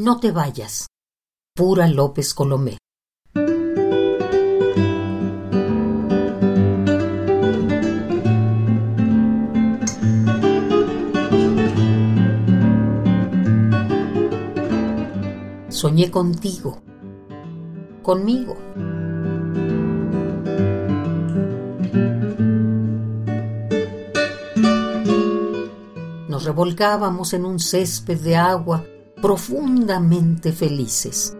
No te vayas. Pura López Colomé. Soñé contigo, conmigo. Nos revolcábamos en un césped de agua profundamente felices.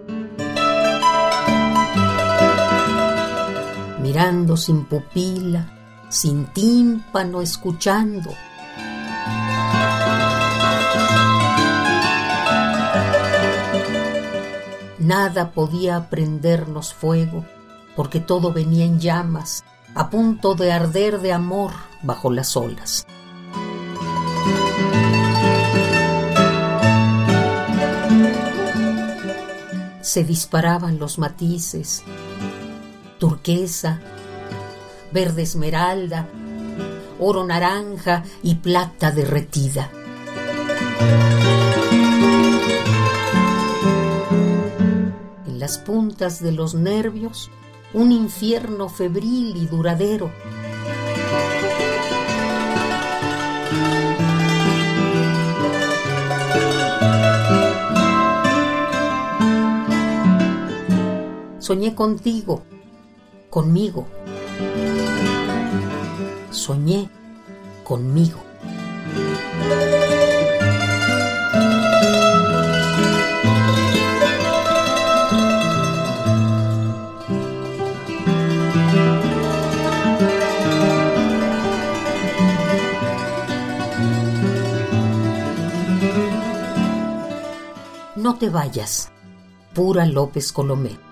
Mirando sin pupila, sin tímpano, escuchando. Nada podía prendernos fuego, porque todo venía en llamas, a punto de arder de amor bajo las olas. Se disparaban los matices, turquesa, verde esmeralda, oro naranja y plata derretida. En las puntas de los nervios, un infierno febril y duradero. Soñé contigo, conmigo. Soñé conmigo. No te vayas. Pura López Colomé.